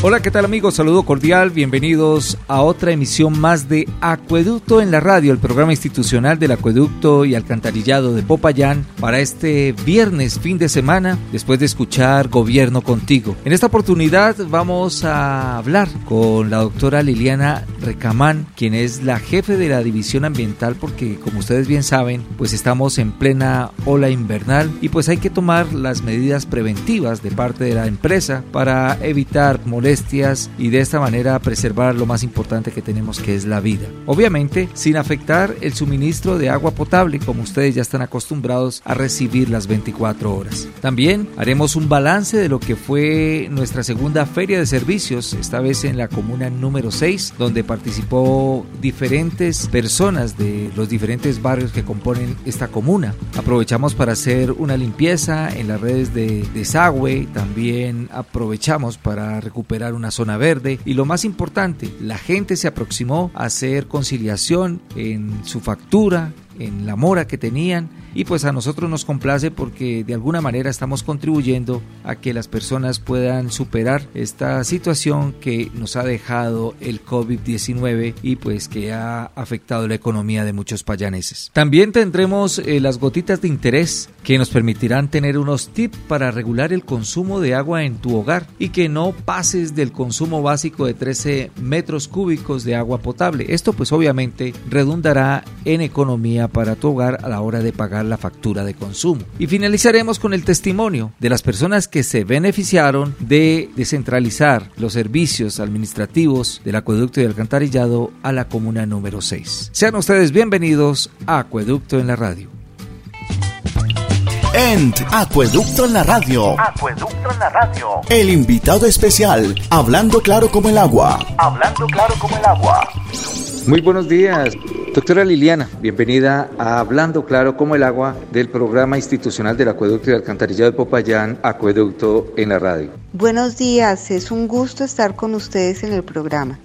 Hola, ¿qué tal amigos? Saludo cordial, bienvenidos a otra emisión más de Acueducto en la Radio, el programa institucional del Acueducto y Alcantarillado de Popayán para este viernes, fin de semana, después de escuchar Gobierno contigo. En esta oportunidad vamos a hablar con la doctora Liliana Recamán, quien es la jefe de la División Ambiental, porque como ustedes bien saben, pues estamos en plena ola invernal y pues hay que tomar las medidas preventivas de parte de la empresa para evitar molestias y de esta manera preservar lo más importante que tenemos que es la vida. Obviamente sin afectar el suministro de agua potable como ustedes ya están acostumbrados a recibir las 24 horas. También haremos un balance de lo que fue nuestra segunda feria de servicios, esta vez en la comuna número 6, donde participó diferentes personas de los diferentes barrios que componen esta comuna. Aprovechamos para hacer una limpieza en las redes de desagüe, también aprovechamos para recuperar una zona verde. Y lo más importante, la gente se aproximó a hacer conciliación en su factura, en la mora que tenían y pues a nosotros nos complace porque de alguna manera estamos contribuyendo a que las personas puedan superar esta situación que nos ha dejado el COVID-19 y pues que ha afectado la economía de muchos payaneses. También tendremos eh, las gotitas de interés que nos permitirán tener unos tips para regular el consumo de agua en tu hogar y que no pases del consumo básico de 13 metros cúbicos de agua potable. Esto pues obviamente redundará en economía para tu hogar a la hora de pagar la factura de consumo. Y finalizaremos con el testimonio de las personas que se beneficiaron de descentralizar los servicios administrativos del acueducto y alcantarillado a la comuna número 6. Sean ustedes bienvenidos a Acueducto en la Radio. En Acueducto en la Radio. Acueducto en la Radio. El invitado especial, hablando claro como el agua. Hablando claro como el agua. Muy buenos días, doctora Liliana. Bienvenida a Hablando Claro como el Agua del programa institucional del Acueducto y Alcantarillado de Popayán, Acueducto en la Radio. Buenos días, es un gusto estar con ustedes en el programa.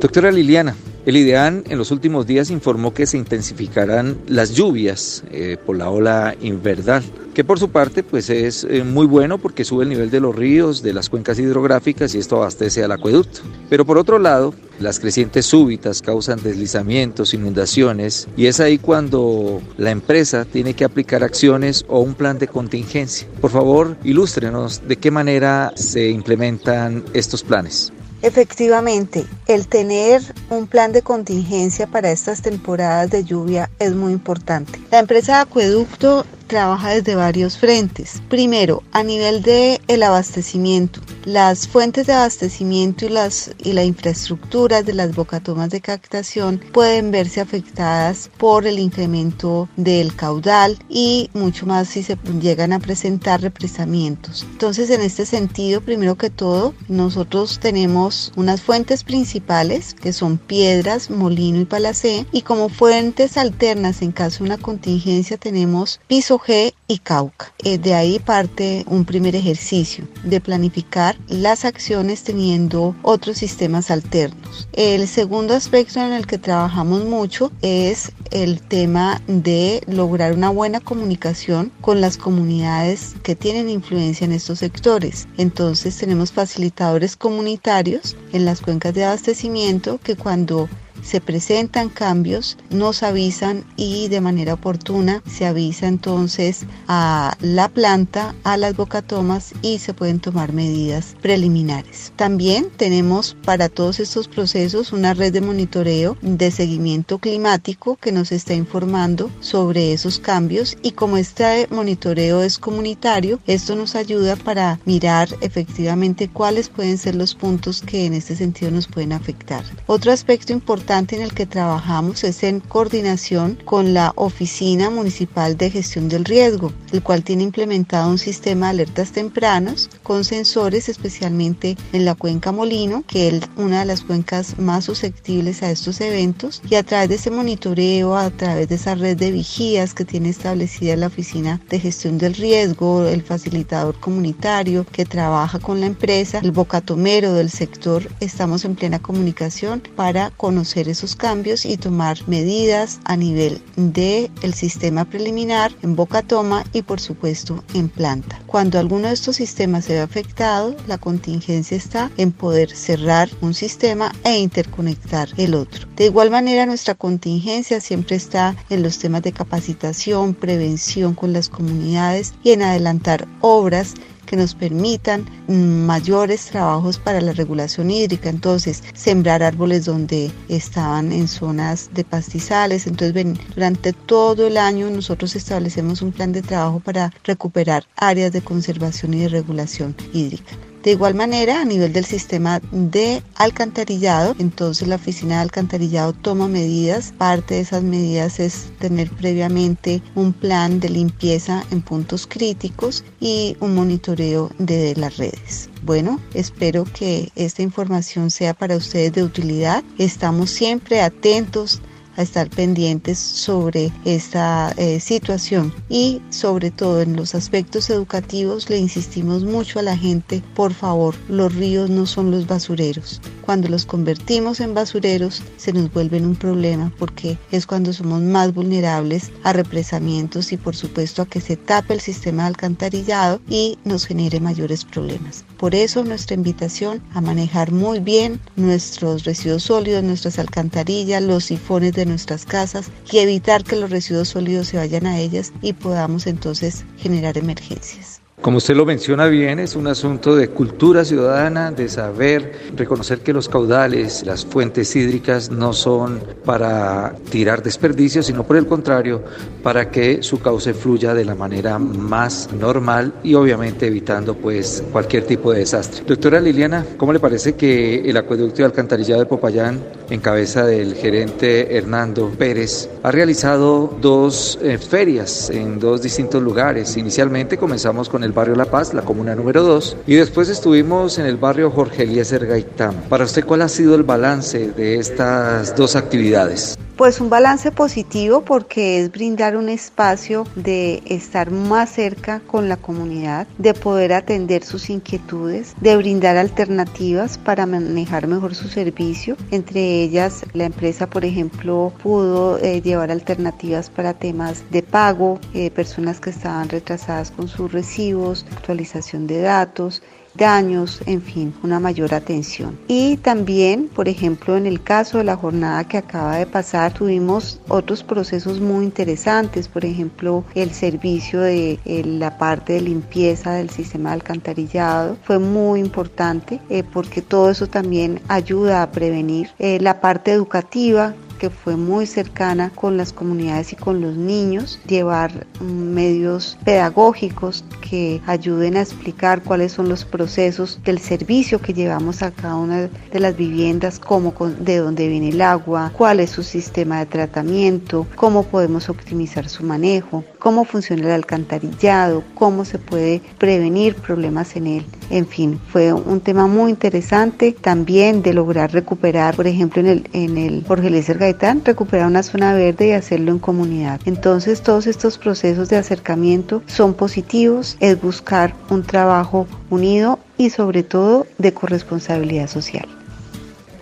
Doctora Liliana, el IDEAN en los últimos días informó que se intensificarán las lluvias eh, por la ola invernal, que por su parte pues es eh, muy bueno porque sube el nivel de los ríos, de las cuencas hidrográficas y esto abastece al acueducto. Pero por otro lado, las crecientes súbitas causan deslizamientos, inundaciones y es ahí cuando la empresa tiene que aplicar acciones o un plan de contingencia. Por favor, ilústrenos de qué manera se implementan estos planes. Efectivamente, el tener un plan de contingencia para estas temporadas de lluvia es muy importante. La empresa de acueducto trabaja desde varios frentes. Primero, a nivel de el abastecimiento. Las fuentes de abastecimiento y, las, y la infraestructura de las bocatomas de captación pueden verse afectadas por el incremento del caudal y mucho más si se llegan a presentar represamientos. Entonces, en este sentido, primero que todo, nosotros tenemos unas fuentes principales que son piedras, molino y palacé y como fuentes alternas en caso de una contingencia tenemos piso G y Cauca. Eh, de ahí parte un primer ejercicio de planificar las acciones teniendo otros sistemas alternos. El segundo aspecto en el que trabajamos mucho es el tema de lograr una buena comunicación con las comunidades que tienen influencia en estos sectores. Entonces tenemos facilitadores comunitarios en las cuencas de abastecimiento que cuando se presentan cambios, nos avisan y de manera oportuna se avisa entonces a la planta, a las bocatomas y se pueden tomar medidas preliminares. También tenemos para todos estos procesos una red de monitoreo de seguimiento climático que nos está informando sobre esos cambios y como este monitoreo es comunitario, esto nos ayuda para mirar efectivamente cuáles pueden ser los puntos que en este sentido nos pueden afectar. Otro aspecto importante en el que trabajamos es en coordinación con la Oficina Municipal de Gestión del Riesgo, el cual tiene implementado un sistema de alertas tempranos con sensores especialmente en la cuenca Molino, que es una de las cuencas más susceptibles a estos eventos, y a través de ese monitoreo, a través de esa red de vigías que tiene establecida la Oficina de Gestión del Riesgo, el facilitador comunitario que trabaja con la empresa, el bocatomero del sector, estamos en plena comunicación para conocer esos cambios y tomar medidas a nivel del el sistema preliminar en boca toma y por supuesto en planta. Cuando alguno de estos sistemas se ve afectado, la contingencia está en poder cerrar un sistema e interconectar el otro. De igual manera, nuestra contingencia siempre está en los temas de capacitación, prevención con las comunidades y en adelantar obras que nos permitan mayores trabajos para la regulación hídrica. Entonces, sembrar árboles donde estaban en zonas de pastizales. Entonces, durante todo el año nosotros establecemos un plan de trabajo para recuperar áreas de conservación y de regulación hídrica. De igual manera, a nivel del sistema de alcantarillado, entonces la oficina de alcantarillado toma medidas. Parte de esas medidas es tener previamente un plan de limpieza en puntos críticos y un monitoreo de las redes. Bueno, espero que esta información sea para ustedes de utilidad. Estamos siempre atentos a estar pendientes sobre esta eh, situación y sobre todo en los aspectos educativos le insistimos mucho a la gente, por favor, los ríos no son los basureros. Cuando los convertimos en basureros se nos vuelven un problema porque es cuando somos más vulnerables a represamientos y por supuesto a que se tape el sistema de alcantarillado y nos genere mayores problemas. Por eso nuestra invitación a manejar muy bien nuestros residuos sólidos, nuestras alcantarillas, los sifones de nuestras casas y evitar que los residuos sólidos se vayan a ellas y podamos entonces generar emergencias. Como usted lo menciona bien, es un asunto de cultura ciudadana, de saber reconocer que los caudales, las fuentes hídricas no son para tirar desperdicios, sino por el contrario, para que su cauce fluya de la manera más normal y obviamente evitando pues cualquier tipo de desastre. Doctora Liliana, ¿cómo le parece que el acueducto y alcantarillado de Popayán, en cabeza del gerente Hernando Pérez, ha realizado dos eh, ferias en dos distintos lugares? Inicialmente comenzamos con el barrio La Paz, la comuna número 2, y después estuvimos en el barrio Jorge Eliezer Gaitán. Para usted, ¿cuál ha sido el balance de estas dos actividades? Pues un balance positivo porque es brindar un espacio de estar más cerca con la comunidad, de poder atender sus inquietudes, de brindar alternativas para manejar mejor su servicio. Entre ellas, la empresa, por ejemplo, pudo eh, llevar alternativas para temas de pago, eh, personas que estaban retrasadas con sus recibos, actualización de datos, daños, en fin, una mayor atención. Y también, por ejemplo, en el caso de la jornada que acaba de pasar, tuvimos otros procesos muy interesantes, por ejemplo, el servicio de la parte de limpieza del sistema de alcantarillado fue muy importante eh, porque todo eso también ayuda a prevenir eh, la parte educativa que fue muy cercana con las comunidades y con los niños, llevar medios pedagógicos que ayuden a explicar cuáles son los procesos del servicio que llevamos a cada una de las viviendas, cómo, de dónde viene el agua, cuál es su sistema de tratamiento, cómo podemos optimizar su manejo, cómo funciona el alcantarillado, cómo se puede prevenir problemas en él. En fin, fue un tema muy interesante también de lograr recuperar, por ejemplo, en el, en el Jorge Lécer recuperar una zona verde y hacerlo en comunidad. Entonces todos estos procesos de acercamiento son positivos, es buscar un trabajo unido y sobre todo de corresponsabilidad social.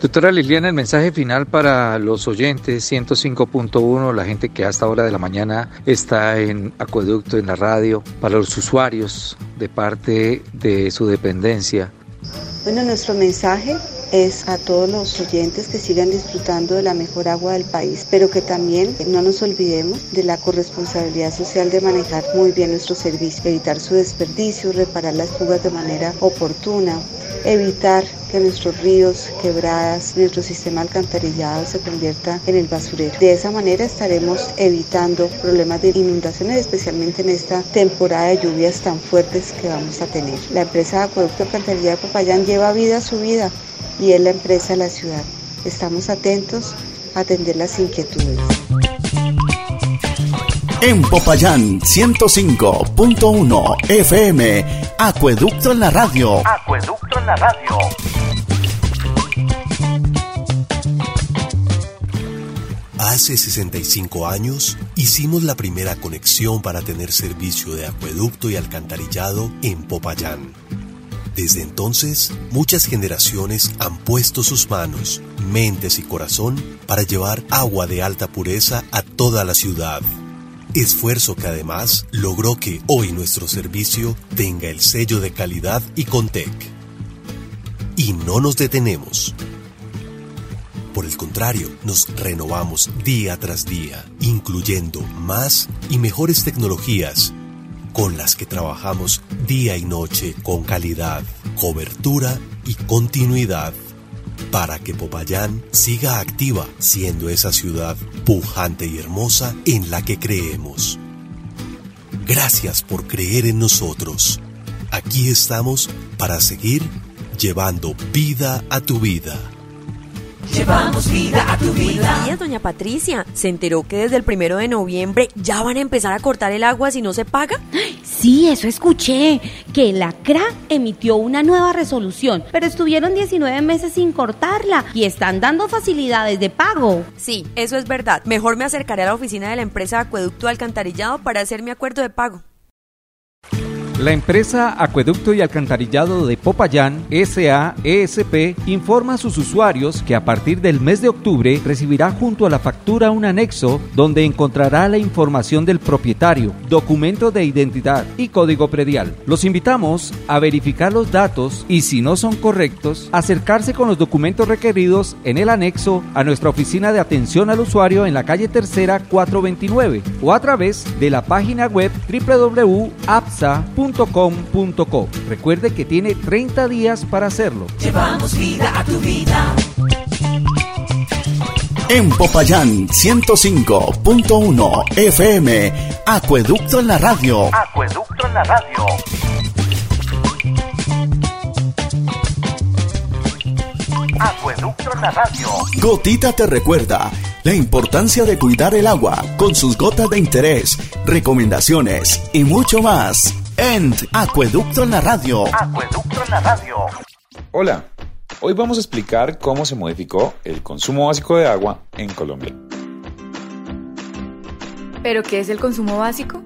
Doctora Liliana, el mensaje final para los oyentes 105.1, la gente que hasta hora de la mañana está en Acueducto, en la radio, para los usuarios de parte de su dependencia. Bueno, nuestro mensaje es a todos los oyentes que sigan disfrutando de la mejor agua del país, pero que también no nos olvidemos de la corresponsabilidad social de manejar muy bien nuestro servicio, evitar su desperdicio, reparar las fugas de manera oportuna, evitar que nuestros ríos, quebradas, nuestro sistema alcantarillado se convierta en el basurero. De esa manera estaremos evitando problemas de inundaciones, especialmente en esta temporada de lluvias tan fuertes que vamos a tener. La empresa de Acueducto Alcantarillado de Popayán lleva vida a su vida y es la empresa de la ciudad. Estamos atentos a atender las inquietudes. En Popayán 105.1 FM, Acueducto en la radio. Acueducto en la radio. Hace 65 años hicimos la primera conexión para tener servicio de acueducto y alcantarillado en Popayán. Desde entonces, muchas generaciones han puesto sus manos, mentes y corazón para llevar agua de alta pureza a toda la ciudad. Esfuerzo que además logró que hoy nuestro servicio tenga el sello de calidad y Contec. Y no nos detenemos. Por el contrario, nos renovamos día tras día, incluyendo más y mejores tecnologías con las que trabajamos día y noche con calidad, cobertura y continuidad para que Popayán siga activa siendo esa ciudad pujante y hermosa en la que creemos. Gracias por creer en nosotros. Aquí estamos para seguir llevando vida a tu vida. Llevamos vida a tu vida. días, doña Patricia. ¿Se enteró que desde el primero de noviembre ya van a empezar a cortar el agua si no se paga? Sí, eso escuché, que la CRA emitió una nueva resolución, pero estuvieron 19 meses sin cortarla y están dando facilidades de pago. Sí, eso es verdad. Mejor me acercaré a la oficina de la empresa Acueducto Alcantarillado para hacer mi acuerdo de pago. La empresa Acueducto y Alcantarillado de Popayán, SAESP, informa a sus usuarios que a partir del mes de octubre recibirá junto a la factura un anexo donde encontrará la información del propietario, documento de identidad y código predial. Los invitamos a verificar los datos y si no son correctos, acercarse con los documentos requeridos en el anexo a nuestra oficina de atención al usuario en la calle Tercera 429 o a través de la página web www.apsa.com Recuerde que tiene 30 días para hacerlo. Llevamos vida a tu vida. En Popayán 105.1 FM, Acueducto en la radio. Acueducto en la radio. Acueducto en la radio. Gotita te recuerda la importancia de cuidar el agua con sus gotas de interés, recomendaciones y mucho más. En Acueducto en la radio. Acueducto en la radio. Hola, hoy vamos a explicar cómo se modificó el consumo básico de agua en Colombia. ¿Pero qué es el consumo básico?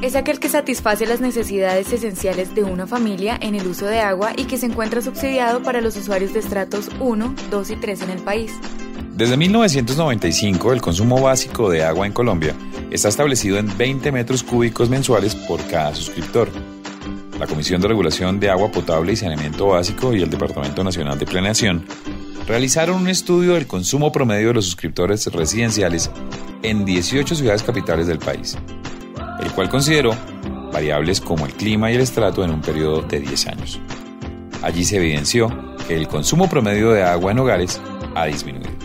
Es aquel que satisface las necesidades esenciales de una familia en el uso de agua y que se encuentra subsidiado para los usuarios de estratos 1, 2 y 3 en el país. Desde 1995, el consumo básico de agua en Colombia está establecido en 20 metros cúbicos mensuales por cada suscriptor. La Comisión de Regulación de Agua Potable y Saneamiento Básico y el Departamento Nacional de Planeación realizaron un estudio del consumo promedio de los suscriptores residenciales en 18 ciudades capitales del país, el cual consideró variables como el clima y el estrato en un periodo de 10 años. Allí se evidenció que el consumo promedio de agua en hogares ha disminuido.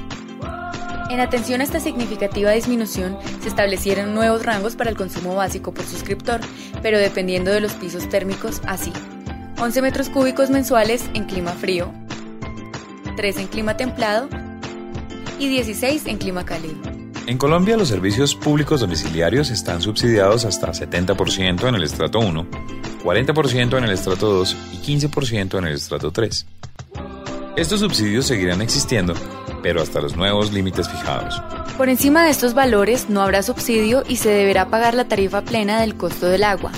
En atención a esta significativa disminución, se establecieron nuevos rangos para el consumo básico por suscriptor, pero dependiendo de los pisos térmicos, así. 11 metros cúbicos mensuales en clima frío, 3 en clima templado y 16 en clima cálido. En Colombia los servicios públicos domiciliarios están subsidiados hasta 70% en el estrato 1, 40% en el estrato 2 y 15% en el estrato 3. Estos subsidios seguirán existiendo, pero hasta los nuevos límites fijados. Por encima de estos valores no habrá subsidio y se deberá pagar la tarifa plena del costo del agua,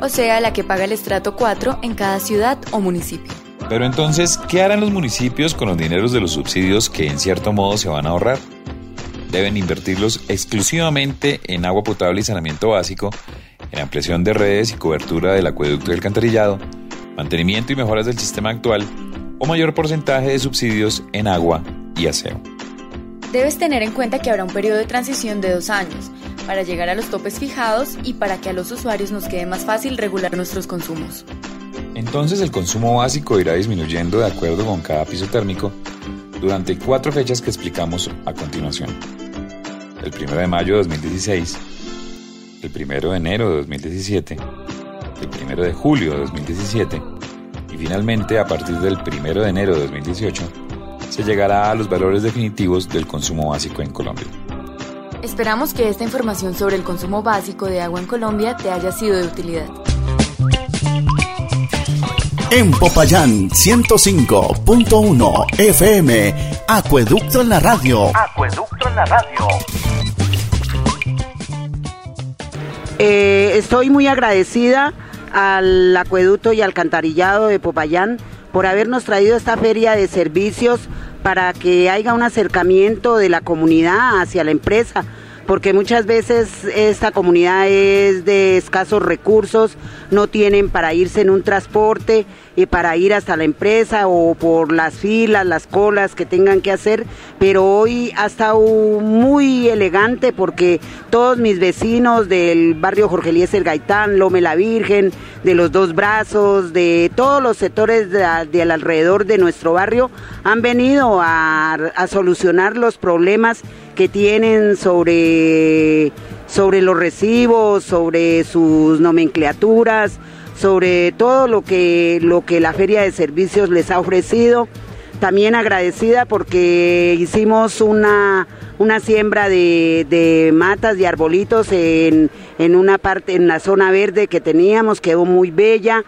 o sea, la que paga el estrato 4 en cada ciudad o municipio. Pero entonces, ¿qué harán los municipios con los dineros de los subsidios que en cierto modo se van a ahorrar? Deben invertirlos exclusivamente en agua potable y saneamiento básico, en ampliación de redes y cobertura del acueducto y alcantarillado, mantenimiento y mejoras del sistema actual, o mayor porcentaje de subsidios en agua y aseo. Debes tener en cuenta que habrá un periodo de transición de dos años para llegar a los topes fijados y para que a los usuarios nos quede más fácil regular nuestros consumos. Entonces el consumo básico irá disminuyendo de acuerdo con cada piso térmico durante cuatro fechas que explicamos a continuación. El 1 de mayo de 2016, el 1 de enero de 2017, el 1 de julio de 2017 y finalmente a partir del 1 de enero de 2018 se llegará a los valores definitivos del consumo básico en Colombia. Esperamos que esta información sobre el consumo básico de agua en Colombia te haya sido de utilidad. En Popayán 105.1 FM, Acueducto en la radio. Acueducto en la radio. Eh, estoy muy agradecida al acueducto y alcantarillado de Popayán por habernos traído esta feria de servicios para que haya un acercamiento de la comunidad hacia la empresa porque muchas veces esta comunidad es de escasos recursos, no tienen para irse en un transporte y para ir hasta la empresa o por las filas, las colas que tengan que hacer, pero hoy ha estado muy elegante porque todos mis vecinos del barrio Jorge Eliezer Gaitán, Lome la Virgen, de los dos brazos, de todos los sectores del alrededor de nuestro barrio han venido a solucionar los problemas que tienen sobre, sobre los recibos, sobre sus nomenclaturas, sobre todo lo que, lo que la Feria de Servicios les ha ofrecido. También agradecida porque hicimos una, una siembra de, de matas, de arbolitos en, en una parte, en la zona verde que teníamos, quedó muy bella,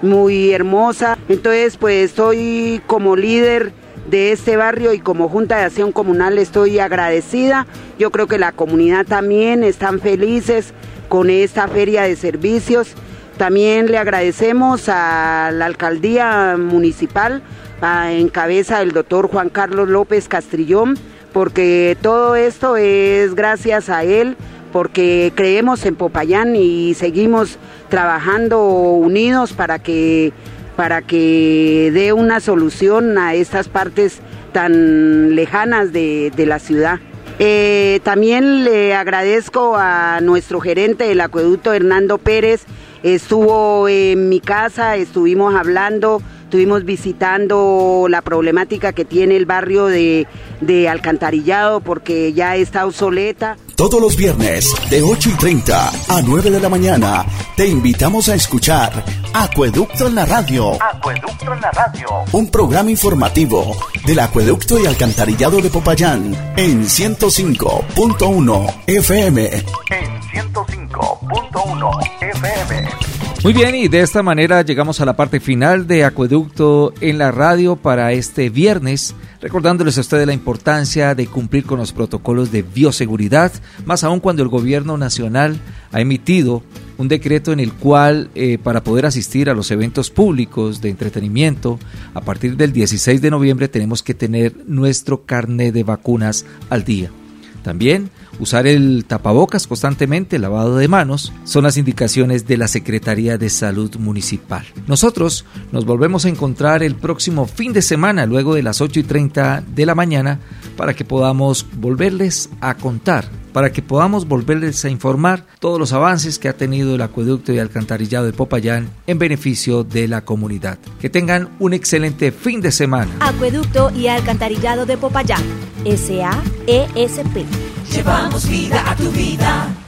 muy hermosa. Entonces, pues estoy como líder de este barrio y como Junta de Acción Comunal estoy agradecida. Yo creo que la comunidad también están felices con esta feria de servicios. También le agradecemos a la alcaldía municipal en cabeza del doctor Juan Carlos López Castrillón, porque todo esto es gracias a él, porque creemos en Popayán y seguimos trabajando unidos para que para que dé una solución a estas partes tan lejanas de, la ciudad. Eh, también le agradezco a nuestro gerente del acueducto, Hernando Pérez, estuvo en mi casa, estuvimos hablando, estuvimos visitando la problemática que tiene el barrio de, de Alcantarillado porque ya está obsoleta. Todos los viernes de 8 y 30 a 9 de la mañana te invitamos a escuchar Acueducto en la Radio. Acueducto en la Radio. Un programa informativo del Acueducto y Alcantarillado de Popayán en 105.1 FM. En 105.1 FM. Muy bien, y de esta manera llegamos a la parte final de Acueducto en la radio para este viernes, recordándoles a ustedes la importancia de cumplir con los protocolos de bioseguridad, más aún cuando el gobierno nacional ha emitido un decreto en el cual eh, para poder asistir a los eventos públicos de entretenimiento, a partir del 16 de noviembre tenemos que tener nuestro carnet de vacunas al día. También usar el tapabocas constantemente, lavado de manos, son las indicaciones de la Secretaría de Salud Municipal. Nosotros nos volvemos a encontrar el próximo fin de semana, luego de las 8 y 30 de la mañana, para que podamos volverles a contar, para que podamos volverles a informar todos los avances que ha tenido el acueducto y alcantarillado de Popayán en beneficio de la comunidad. Que tengan un excelente fin de semana. Acueducto y alcantarillado de Popayán, SAESP. Llevamos vida a tu vida.